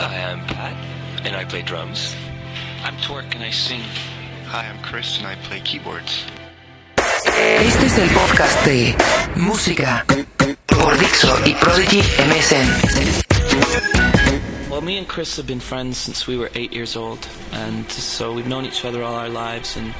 Hi, I'm Pat, and I play drums. I'm Torque and I sing. Hi, I'm Chris and I play keyboards. Este es el podcast de Música por Dixo y Prodigy MSN. Well, me and Chris have been friends since we were eight years old, and so we've known each other all our lives, and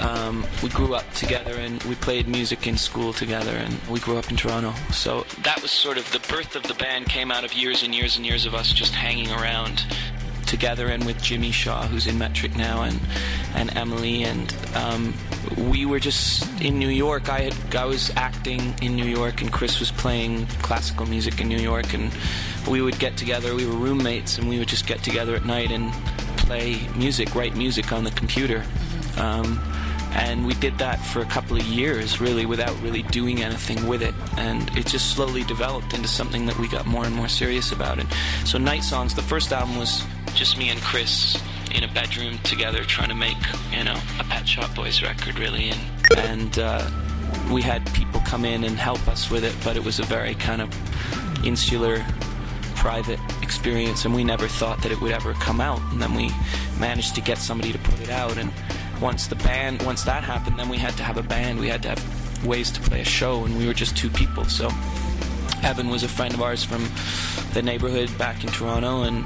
um, we grew up together, and we played music in school together, and we grew up in Toronto. So that was sort of the birth of the band came out of years and years and years of us just hanging around together and with Jimmy Shaw, who's in Metric now, and and Emily, and um, we were just in New York. I had I was acting in New York, and Chris was playing classical music in New York, and we would get together. We were roommates, and we would just get together at night and play music, write music on the computer. Um, and we did that for a couple of years, really, without really doing anything with it. And it just slowly developed into something that we got more and more serious about. And so, Night Songs, the first album was just me and Chris in a bedroom together trying to make, you know, a Pet Shop Boys record, really. And, and uh, we had people come in and help us with it, but it was a very kind of insular, private experience, and we never thought that it would ever come out. And then we managed to get somebody to put it out. And once the band, once that happened, then we had to have a band. We had to have ways to play a show, and we were just two people. So Evan was a friend of ours from the neighborhood back in Toronto, and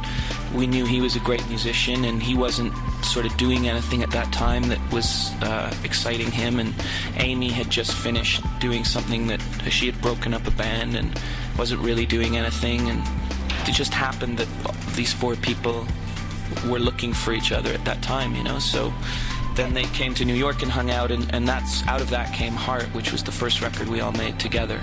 we knew he was a great musician, and he wasn't sort of doing anything at that time that was uh, exciting him. And Amy had just finished doing something that she had broken up a band and wasn't really doing anything, and it just happened that these four people were looking for each other at that time, you know. So then they came to New York and hung out, and, and that's out of that came Heart, which was the first record we all made together.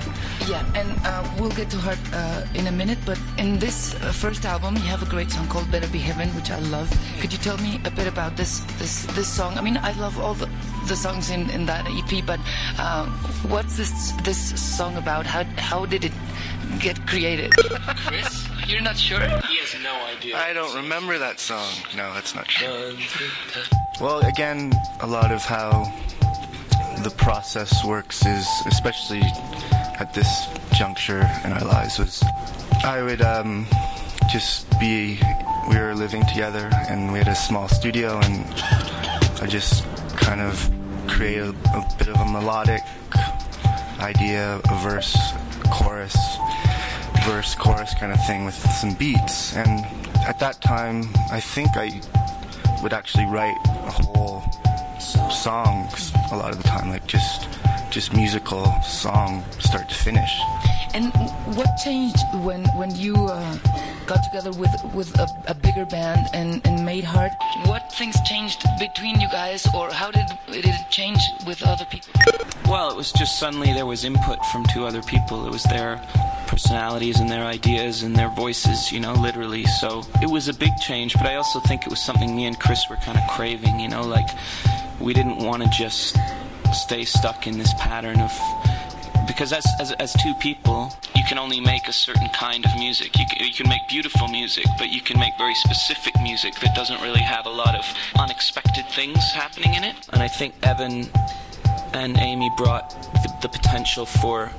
Yeah, and uh, we'll get to Heart uh, in a minute, but in this uh, first album, you have a great song called "Better Be Heaven," which I love. Could you tell me a bit about this this this song? I mean, I love all the the songs in, in that EP, but uh, what's this this song about? How how did it get created? Chris, You're not sure? he has no idea. I don't remember that song. No, that's not true. Well, again, a lot of how the process works is, especially at this juncture in our lives, was I would um, just be. We were living together, and we had a small studio, and I just kind of create a, a bit of a melodic idea, a verse, chorus, verse, chorus kind of thing with some beats. And at that time, I think I would actually write a whole songs a lot of the time, like just just musical song start to finish. And what changed when when you uh, got together with with a, a bigger band and, and made Heart? What things changed between you guys, or how did did it change with other people? Well, it was just suddenly there was input from two other people. It was their personalities and their ideas and their voices, you know, literally. So it was a big change, but I also think it was something me and Chris were kind of craving, you know, like we didn't want to just stay stuck in this pattern of because as, as, as two people, you can only make a certain kind of music. You can, you can make beautiful music, but you can make very specific music that doesn't really have a lot of unexpected things happening in it. And I think Evan and Amy brought the, the potential for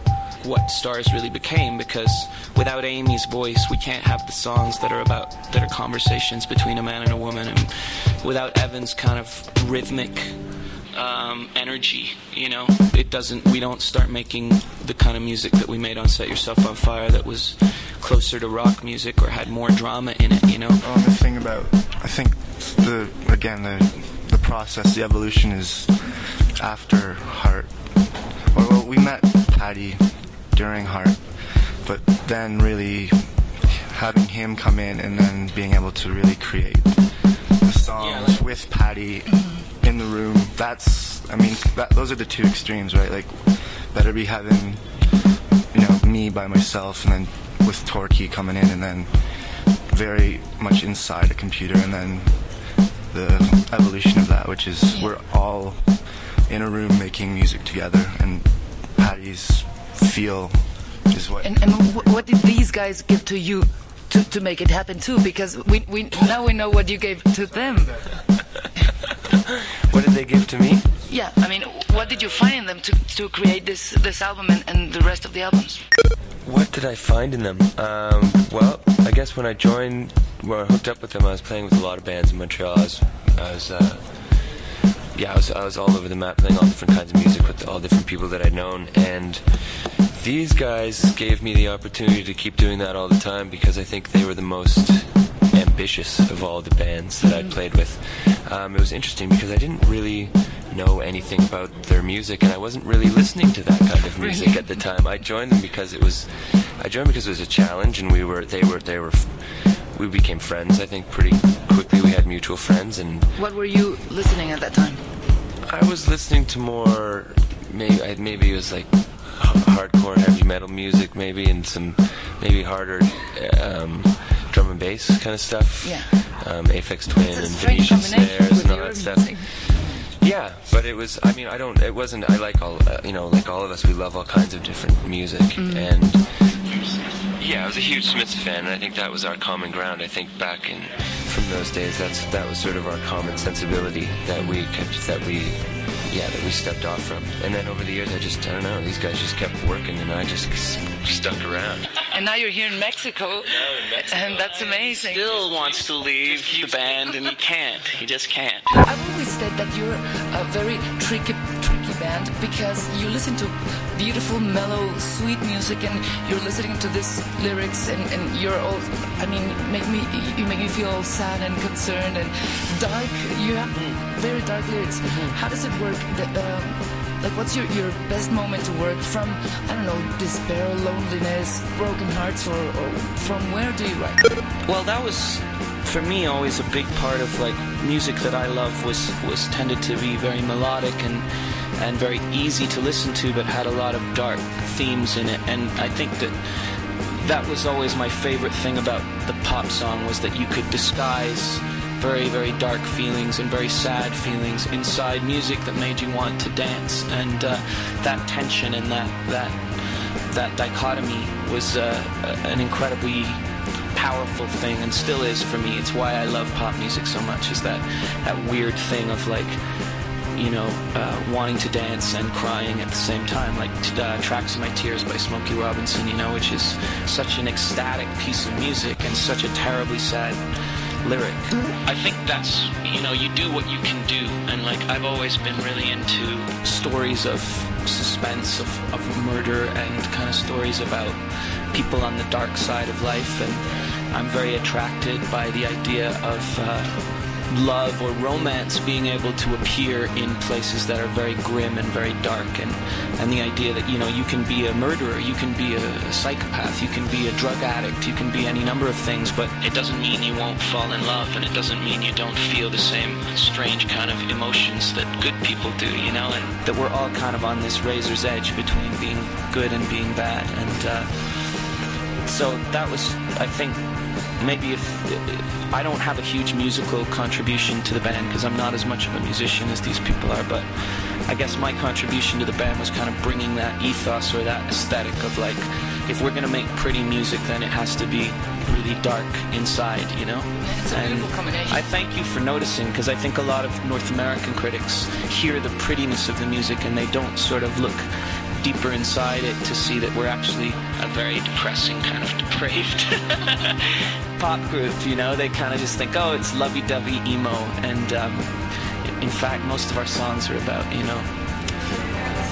what stars really became because without Amy's voice we can't have the songs that are about that are conversations between a man and a woman and without Evan's kind of rhythmic um, energy you know it doesn't we don't start making the kind of music that we made on Set Yourself on Fire that was closer to rock music or had more drama in it you know Well, the thing about I think the again the the process, the evolution is after Heart. Well, we met Patty during Heart, but then really having him come in and then being able to really create the songs Yeah, like- with Patty in the room. That's I mean that, those are the two extremes, right? Like better be heaven you know me by myself and then with Torquil coming in and then very much inside a computer and then the evolution of that which is we're all in a room making music together and Patty's feel is what And, and what did these guys give to you to, to make it happen too? Because we, we now we know what you gave to them. What did they give to me? Yeah, I mean, what did you find in them to, to create this this album and, and the rest of the albums? What did I find in them? Um, well, I guess when I joined when I hooked up with them, I was playing with a lot of bands in Montreal. I was, I was uh, yeah, I was, I was all over the map playing all different kinds of music with all different people that I'd known. And these guys gave me the opportunity to keep doing that all the time because I think they were the most ambitious of all the bands that I'd played with. Um, it was interesting because I didn't really know anything about their music and I wasn't really listening to that kind of music at the time. I joined them because it was I joined because it was a challenge and we were they were they were we became friends I think pretty quickly. We had mutual friends and What were you listening at that time? I was listening to more maybe I- maybe it was like hardcore heavy metal music maybe and some maybe harder um, drum and bass kind of stuff. Yeah. Um, Aphex Twin and Venetian snares and all that stuff. music. Yeah, but it was. I mean, I don't. It wasn't. I like all. Uh, you know, like all of us, we love all kinds of different music, Mm-hmm. and yeah, I was a huge Smiths fan, and I think that was our common ground. I think back in from those days, that's that was sort of our common sensibility that we kept that we. Yeah, that we stepped off from, and then over the years, I just I don't know. These guys just kept working, and I just stuck around. And now you're here in Mexico, and that's amazing. Still wants to leave the band and he can't. He just can't. I've always said that you're a very tricky, tricky band because you listen to beautiful, mellow, sweet music, and you're listening to this lyrics, and, and you're all. I mean, make me you make me feel all sad and concerned and dark. You have very dark lyrics. How does it work? The, um, like, what's your, your best moment to work from? I don't know, despair, loneliness, broken hearts, or, or from where do you write? Well, that was for me always a big part of like music that I love was was tended to be very melodic and and very easy to listen to, but had a lot of dark themes in it. And I think that that was always my favorite thing about the pop song was that you could disguise very very dark feelings and very sad feelings inside music that made you want to dance and uh, that tension and that that that dichotomy was uh, an incredibly powerful thing and still is for me. It's why I love pop music so much. Is that that weird thing of like, you know, uh, wanting to dance and crying at the same time, like uh, "Tracks of My Tears" by Smokey Robinson. You know, which is such an ecstatic piece of music and such a terribly sad lyric. I think that's you know you do what you can do, and like I've always been really into stories of suspense, of, of murder, and kind of stories about people on the dark side of life, and I'm very attracted by the idea of. Uh, love or romance being able to appear in places that are very grim and very dark and and the idea that you know you can be a murderer you can be a, psychopath you can be a drug addict you can be any number of things but it doesn't mean you won't fall in love and it doesn't mean you don't feel the same strange kind of emotions that good people do you know and that we're all kind of on this razor's edge between being good and being bad and uh, so that was I think maybe if, if I don't have a huge musical contribution to the band because I'm not as much of a musician as these people are, but I guess my contribution to the band was kind of bringing that ethos or that aesthetic of like, if we're gonna make pretty music, then it has to be really dark inside, you know. It's a beautiful combination. I thank you for noticing because I think a lot of North American critics hear the prettiness of the music and they don't sort of look deeper inside it to see that we're actually a very depressing kind of depraved pop group. You know, they kind of just think, oh, it's lovey-dovey emo, and um, in fact, most of our songs are about you know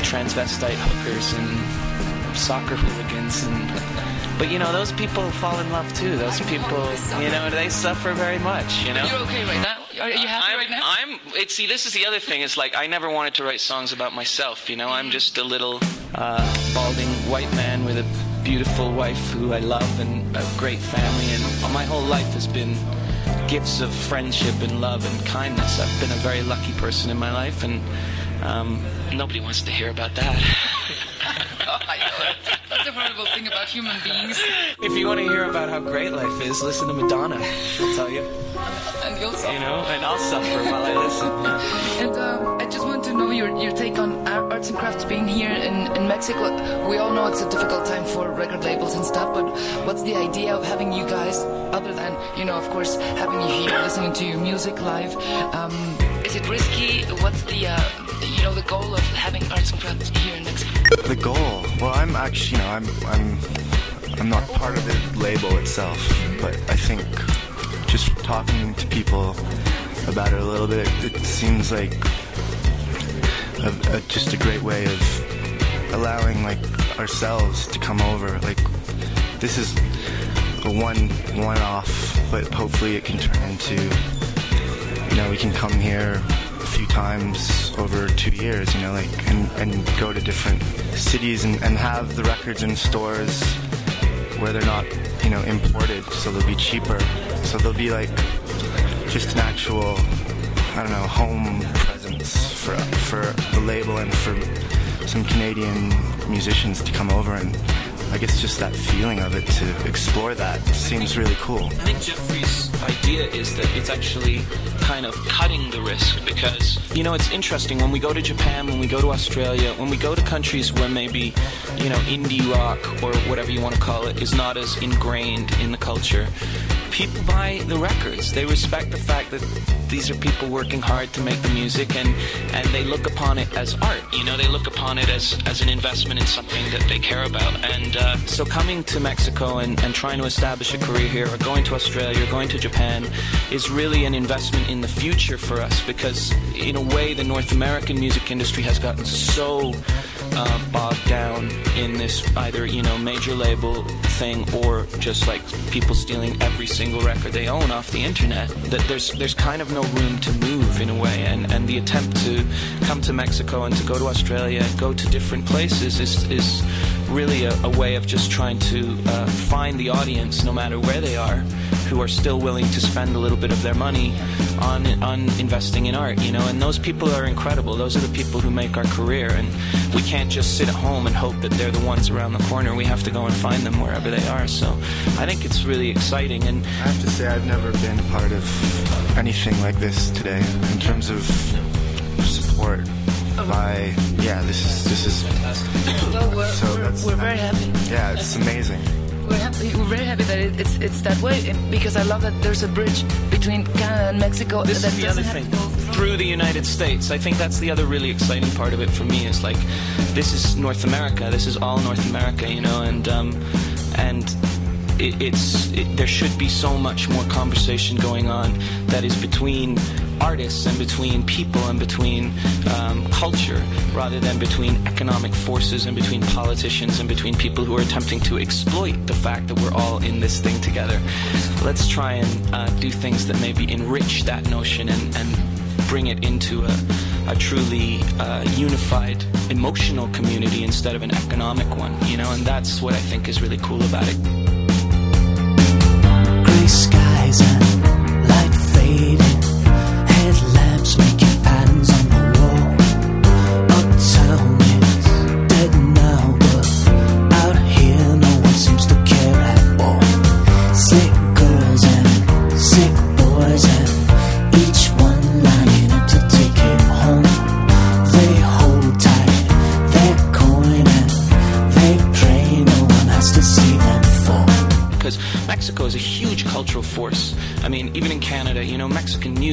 transvestite hookers and soccer hooligans and. But you know, those people fall in love too. Those people, you know, they suffer very much. You know. You're okay right now? Are you happy I'm, right now? I'm. It, see, this is the other thing. It's like I never wanted to write songs about myself. You know, I'm just a little uh, balding white man with a beautiful wife who I love and a great family, and my whole life has been gifts of friendship and love and kindness. I've been a very lucky person in my life, and um, nobody wants to hear about that. I know. That's a horrible thing about human beings. if you want to hear about how great life is, listen to Madonna. She'll tell you. And you'll suffer. You know, and I'll suffer while I listen. And uh, I just want to know your, your take on arts and crafts being here in, in Mexico. We all know it's a difficult time for record labels and stuff, but what's the idea of having you guys, other than, you know, of course, having you here listening to your music live? Um, is it risky? What's the, uh, you know, the goal of having arts and crafts here in Mexico? The goal. Well, I'm actually, you know, I'm, I'm, I'm not part of the label itself, but I think just talking to people about it a little bit, it seems like a, a, just a great way of allowing like ourselves to come over. Like this is a one one off, but hopefully it can turn into know we can come here a few times over two years, you know, like and, and go to different cities and, and have the records in stores where they're not you know imported, so they'll be cheaper. So they'll be like just an actual I don't know home presence for for the label and for some Canadian musicians to come over and I guess just that feeling of it to explore that seems really cool. I think Jeffrey's idea is that it's actually kind of cutting the risk because, you know, it's interesting when we go to Japan, when we go to Australia, when we go to countries where maybe, you know, indie rock or whatever you want to call it is not as ingrained in the culture people buy the records. They respect the fact that these are people working hard to make the music and, and they look upon it as art. You know, they look upon it as, as an investment in something that they care about. And uh, so coming to Mexico and, and trying to establish a career here or going to Australia or going to Japan is really an investment in the future for us because in a way the North American music industry has gotten so uh, bogged down in this either, you know, major label thing or just like people stealing every single record they own off the internet. That there's there's kind of no room to move in a way, and and the attempt to come to Mexico and to go to Australia and go to different places is is really a, a way of just trying to uh, find the audience, no matter where they are, who are still willing to spend a little bit of their money on on investing in art. You know, and those people are incredible. Those are the people who make our career, and we can't just sit at home and hope that they're the ones around the corner. We have to go and find them wherever they are. So, I think it's really exciting. And I have to say, I've never been a part of anything like this today in terms of support by yeah this is this is well, we're, so we're, we're very happy. yeah it's amazing. We're happy we're very happy that it, it's it's that way because I love that there's a bridge between Canada and Mexico this that is the other thing. through the United States. I think that's the other really exciting part of it for me is like this is North America. This is all North America you know and um and it, it's it, there should be so much more conversation going on that is between artists and between people and between um, culture rather than between economic forces and between politicians and between people who are attempting to exploit the fact that we're all in this thing together. Let's try and uh, do things that maybe enrich that notion and, and bring it into a, a truly uh, unified emotional community instead of an economic one, you know, and that's what I think is really cool about it skies and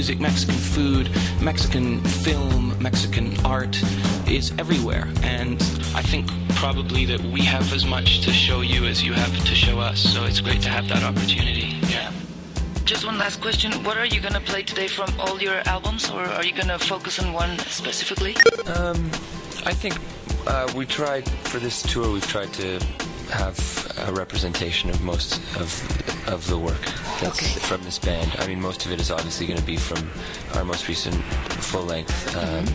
music, Mexican food, Mexican film, Mexican art is everywhere. And I think probably that we have as much to show you as you have to show us. So it's great to have that opportunity. Yeah. Just one last question. What are you going to play today from all your albums, or are you going to focus on one specifically? Um, I think uh, we tried, for this tour, we've tried to have a representation of most of of the work that's okay. from this band. I mean, most of it is obviously going to be from our most recent full length. Um,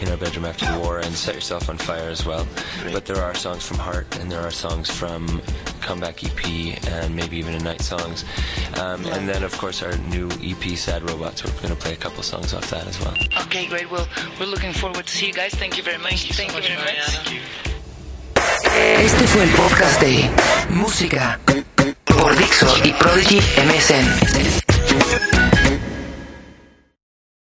in our bedroom after the war and set yourself on fire as well Great. but there are songs from heart and there are songs from comeback ep and maybe even a night songs um, yeah. and then of course our new ep sad robots we're going to play a couple songs off that as well okay great well we're looking forward to see you guys thank you very much thank you, thank you very much thank you. Este fue el podcast de Música por Dixo y Prodigy MSN.